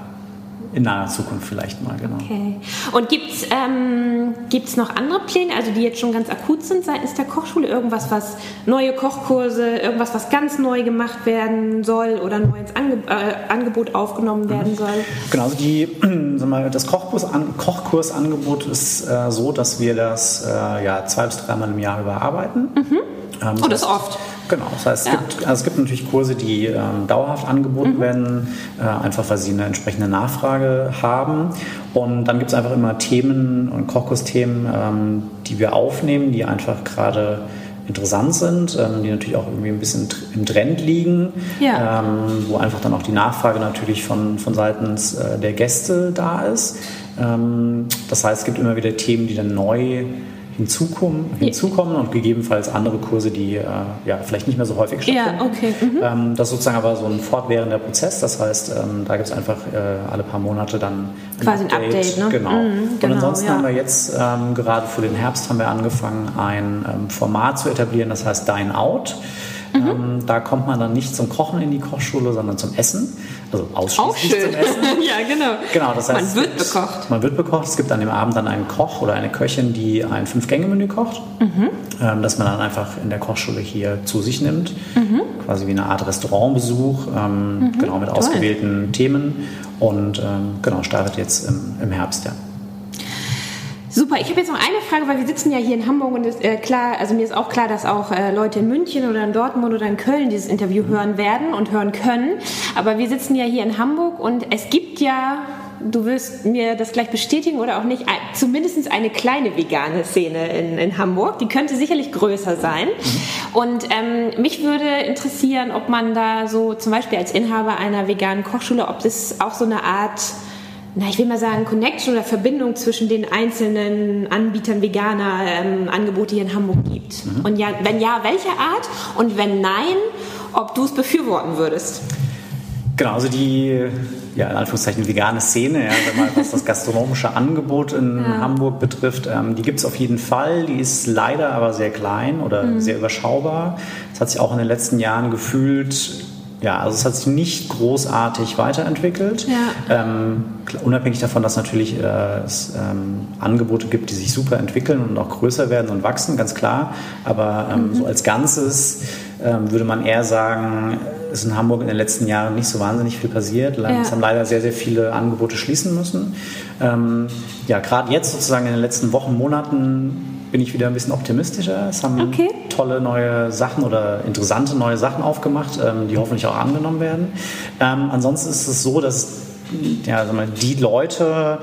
in naher Zukunft vielleicht mal, genau. Okay. Und gibt es ähm, gibt's noch andere Pläne, also die jetzt schon ganz akut sind seitens der Kochschule? Irgendwas, was neue Kochkurse, irgendwas, was ganz neu gemacht werden soll oder neu ins Ange äh, Angebot aufgenommen werden soll? Genau, also die, sag mal, das Kochkurs an, Kochkursangebot ist äh, so, dass wir das äh, ja, zwei bis dreimal im Jahr überarbeiten. Ähm, Oh, das heißt- oft. Genau, das heißt, es, Ja. gibt, also es gibt natürlich Kurse, die ähm, dauerhaft angeboten Mhm. werden, äh, einfach weil sie eine entsprechende Nachfrage haben. Und dann gibt es einfach immer Themen und Kochkursthemen, ähm, die wir aufnehmen, die einfach gerade interessant sind, ähm, die natürlich auch irgendwie ein bisschen im Trend liegen, Ja. ähm, wo einfach dann auch die Nachfrage natürlich von, von seitens äh, der Gäste da ist. Ähm, das heißt, es gibt immer wieder Themen, die dann neu hinzukommen, hinzukommen und gegebenenfalls andere Kurse, die äh, ja, vielleicht nicht mehr so häufig stattfinden. Ja, okay. Mhm. Ähm, das ist sozusagen aber so ein fortwährender Prozess. Das heißt, ähm, da gibt es einfach äh, alle paar Monate dann Quasi ein Update, ne? Genau. Mhm, und genau, ansonsten ja. haben wir jetzt ähm, gerade für den Herbst haben wir angefangen, ein ähm, Format zu etablieren, das heißt Dine Out. Mhm. Ähm, da kommt man dann nicht zum Kochen in die Kochschule, sondern zum Essen. Also ausschließlich zum Essen. ja, genau. Genau, das heißt, man wird bekocht. Man wird bekocht. Es gibt an dem Abend dann einen Koch oder eine Köchin, die ein Fünf-Gänge-Menü kocht, mhm. ähm, das man dann einfach in der Kochschule hier zu sich nimmt. Mhm. Quasi wie eine Art Restaurantbesuch, ähm, mhm. genau mit Toll. ausgewählten Themen. Und ähm, genau, startet jetzt im, im Herbst, ja. Super, ich habe jetzt noch eine Frage, weil wir sitzen ja hier in Hamburg und ist, äh, klar, also mir ist auch klar, dass auch äh, Leute in München oder in Dortmund oder in Köln dieses Interview hören werden und hören können. Aber wir sitzen ja hier in Hamburg und es gibt ja du wirst mir das gleich bestätigen oder auch nicht, zumindest eine kleine vegane Szene in, in Hamburg. Die könnte sicherlich größer sein. Und ähm, mich würde interessieren, ob man da so zum Beispiel als Inhaber einer veganen Kochschule, ob das auch so eine Art na, ich will mal sagen, Connection oder Verbindung zwischen den einzelnen Anbietern veganer ähm, Angebote hier in Hamburg gibt. Mhm. Und ja, wenn ja, welche Art? Und wenn nein, ob du es befürworten würdest? Genau, also die ja, in Anführungszeichen vegane Szene, ja, wenn man was das gastronomische Angebot in ja. Hamburg betrifft, ähm, die gibt es auf jeden Fall. Die ist leider aber sehr klein oder mhm. sehr überschaubar. Das hat sich auch in den letzten Jahren gefühlt ja, also es hat sich nicht großartig weiterentwickelt. Ja. Ähm, unabhängig davon, dass natürlich äh, es ähm, Angebote gibt, die sich super entwickeln und auch größer werden und wachsen, ganz klar. Aber ähm, mhm. so als Ganzes ähm, würde man eher sagen, ist in Hamburg in den letzten Jahren nicht so wahnsinnig viel passiert. Ja. Es haben leider sehr, sehr viele Angebote schließen müssen. Ähm, ja, gerade jetzt sozusagen in den letzten Wochen, Monaten bin ich wieder ein bisschen optimistischer. Es haben okay. tolle neue Sachen oder interessante neue Sachen aufgemacht, ähm, die hoffentlich auch angenommen werden. Ähm, ansonsten ist es so, dass ja, die Leute,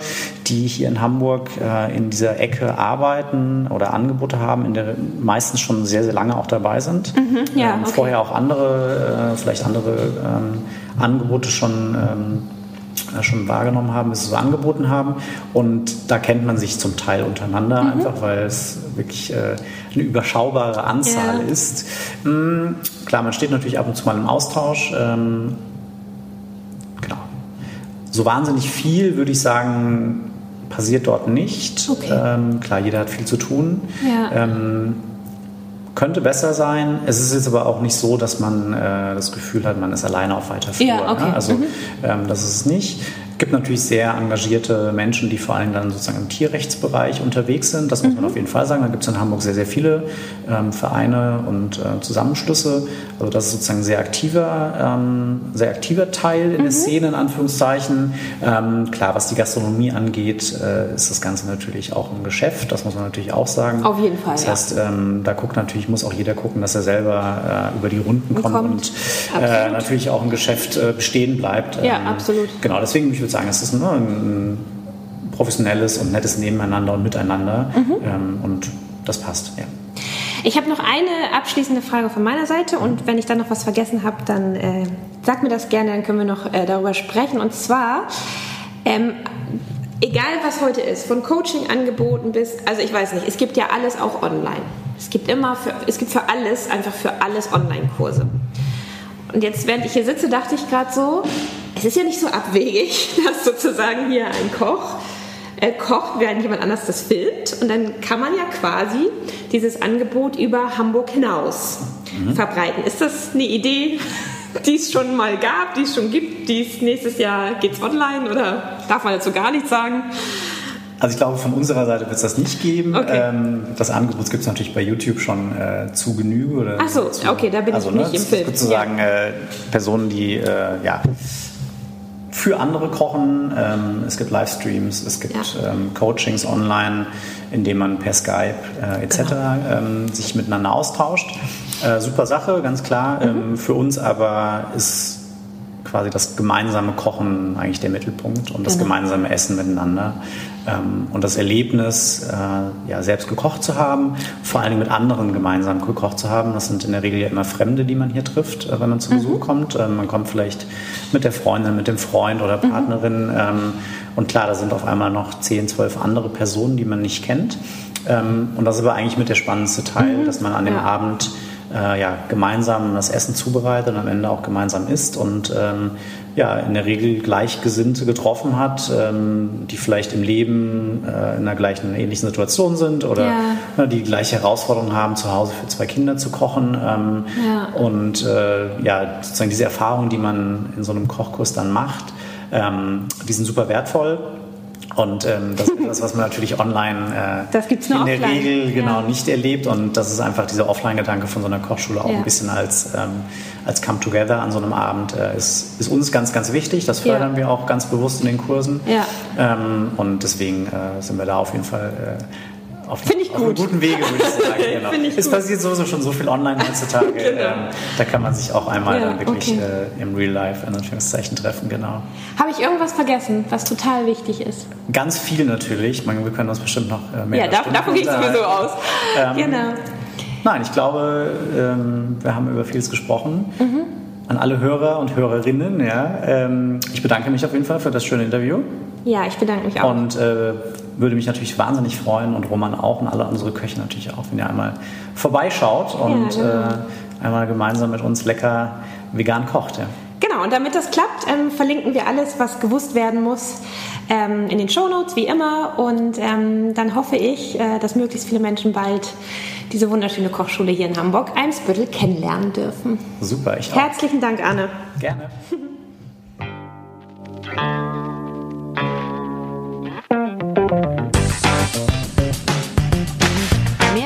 die hier in Hamburg äh, in dieser Ecke arbeiten oder Angebote haben, in der meistens schon sehr, sehr lange auch dabei sind. Mhm, ja, ähm, okay. Vorher auch andere, äh, vielleicht andere ähm, Angebote schon ähm, äh, schon wahrgenommen haben, sie so angeboten haben. Und da kennt man sich zum Teil untereinander, mhm. einfach weil es wirklich äh, eine überschaubare Anzahl ja. ist. Mhm, klar, man steht natürlich ab und zu mal im Austausch. Ähm, genau. So wahnsinnig viel, würde ich sagen, passiert dort nicht. Okay. Ähm, klar, jeder hat viel zu tun. Ja. Ähm, könnte besser sein. Es ist jetzt aber auch nicht so, dass man äh, das Gefühl hat, man ist alleine auf weiter Flur. Ja, okay. ne? Also mhm. ähm, das ist es nicht. Es gibt natürlich sehr engagierte Menschen, die vor allem dann sozusagen im Tierrechtsbereich unterwegs sind. Das muss mhm. man auf jeden Fall sagen. Da gibt es in Hamburg sehr, sehr viele ähm, Vereine und äh, Zusammenschlüsse. Also das ist sozusagen ein sehr aktiver, ähm, sehr aktiver Teil in mhm. der Szene, in Anführungszeichen. Ähm, klar, was die Gastronomie angeht, äh, ist das Ganze natürlich auch ein Geschäft. Das muss man natürlich auch sagen. Auf jeden Fall. Das heißt, ähm, da guckt natürlich, muss auch jeder gucken, dass er selber äh, über die Runden kommt, kommt. und äh, natürlich auch ein Geschäft äh, bestehen bleibt. Ja, ähm, absolut. Genau, deswegen ich würde sagen, es ist ein, ein, professionelles und nettes Nebeneinander und Miteinander mhm. ähm, und das passt, ja. Ich habe noch eine abschließende Frage von meiner Seite und wenn ich dann noch was vergessen habe, dann äh, sag mir das gerne, dann können wir noch äh, darüber sprechen. Und zwar, ähm, egal was heute ist, von Coaching-Angeboten bis, also ich weiß nicht, es gibt ja alles auch online. Es gibt immer, für, es gibt für alles, einfach für alles Online-Kurse. Und jetzt, während ich hier sitze, dachte ich gerade so, es ist ja nicht so abwegig, dass sozusagen hier ein Koch äh, kocht, während jemand anders das filmt. Und dann kann man ja quasi dieses Angebot über Hamburg hinaus mhm. verbreiten. Ist das eine Idee, die es schon mal gab, die es schon gibt, die es nächstes Jahr geht es online oder darf man dazu gar nichts sagen? Also ich glaube, von unserer Seite wird es das nicht geben. Okay. Ähm, das Angebot gibt es natürlich bei YouTube schon äh, zu Genüge. Oder Ach so, zu, okay, da bin also, ich nicht ne, im Film. Sozusagen ja. äh, Personen, die äh, ja, für andere kochen. Ähm, es gibt Livestreams, es gibt ja. ähm, Coachings online, in denen man per Skype äh, etc. Genau. Ähm, sich miteinander austauscht. Äh, super Sache, ganz klar. Mhm. Ähm, für uns aber ist quasi das gemeinsame Kochen eigentlich der Mittelpunkt und das genau. gemeinsame Essen miteinander. Ähm, und das Erlebnis, äh, ja, selbst gekocht zu haben, vor allen Dingen mit anderen gemeinsam gekocht zu haben. Das sind in der Regel ja immer Fremde, die man hier trifft, äh, wenn man zu mhm. Besuch kommt. Ähm, man kommt vielleicht mit der Freundin, mit dem Freund oder mhm. Partnerin. Mhm. und klar, da sind auf einmal noch 10, 12 andere Personen, die man nicht kennt. und das ist aber eigentlich mit der spannendste Teil, mhm. dass man an dem ja. Abend äh, ja, gemeinsam das Essen zubereitet und am Ende auch gemeinsam isst und ähm, ja, in der Regel Gleichgesinnte getroffen hat, ähm, die vielleicht im Leben äh, in einer gleichen, ähnlichen Situation sind oder ja. ne, die gleiche Herausforderung haben, zu Hause für zwei Kinder zu kochen. Ähm, ja. Und äh, ja, sozusagen diese Erfahrungen, die man in so einem Kochkurs dann macht, ähm, die sind super wertvoll. Und ähm, das ist etwas, was man natürlich online äh, in offline. der Regel genau ja. nicht erlebt. Und das ist einfach dieser Offline-Gedanke von so einer Kochschule auch ja. ein bisschen als, ähm, als Come Together an so einem Abend äh, ist, ist uns ganz, ganz wichtig. Das fördern ja. wir auch ganz bewusst in den Kursen. Ähm, und deswegen äh, sind wir da auf jeden Fall äh, auf, Finde ich auf einem guten Wege, würde ich sagen. Genau. ich es passiert sowieso schon so viel online heutzutage. genau. ähm, da kann man sich auch einmal ja, dann wirklich okay. äh, im Real Life in Anführungszeichen treffen, genau. Habe ich irgendwas vergessen, was total wichtig ist? Ganz viel natürlich. Man, wir können uns bestimmt noch äh, mehr. Ja, davon, davon gehe ich sowieso aus. Ähm, genau. Nein, ich glaube, ähm, wir haben über vieles gesprochen. Mhm. An alle Hörer und Hörerinnen, ja. Ähm, ich bedanke mich auf jeden Fall für das schöne Interview. Ja, ich bedanke mich auch. Und äh, würde mich natürlich wahnsinnig freuen und Roman auch und alle unsere Köche natürlich auch, wenn ihr einmal vorbeischaut und ja, genau. äh, einmal gemeinsam mit uns lecker vegan kocht. Ja. Genau, und damit das klappt, ähm, verlinken wir alles, was gewusst werden muss, ähm, in den Shownotes, wie immer. Und ähm, dann hoffe ich, äh, dass möglichst viele Menschen bald diese wunderschöne Kochschule hier in Hamburg, Eimsbüttel, kennenlernen dürfen. Super, ich auch. Herzlichen Dank, Anne. Gerne.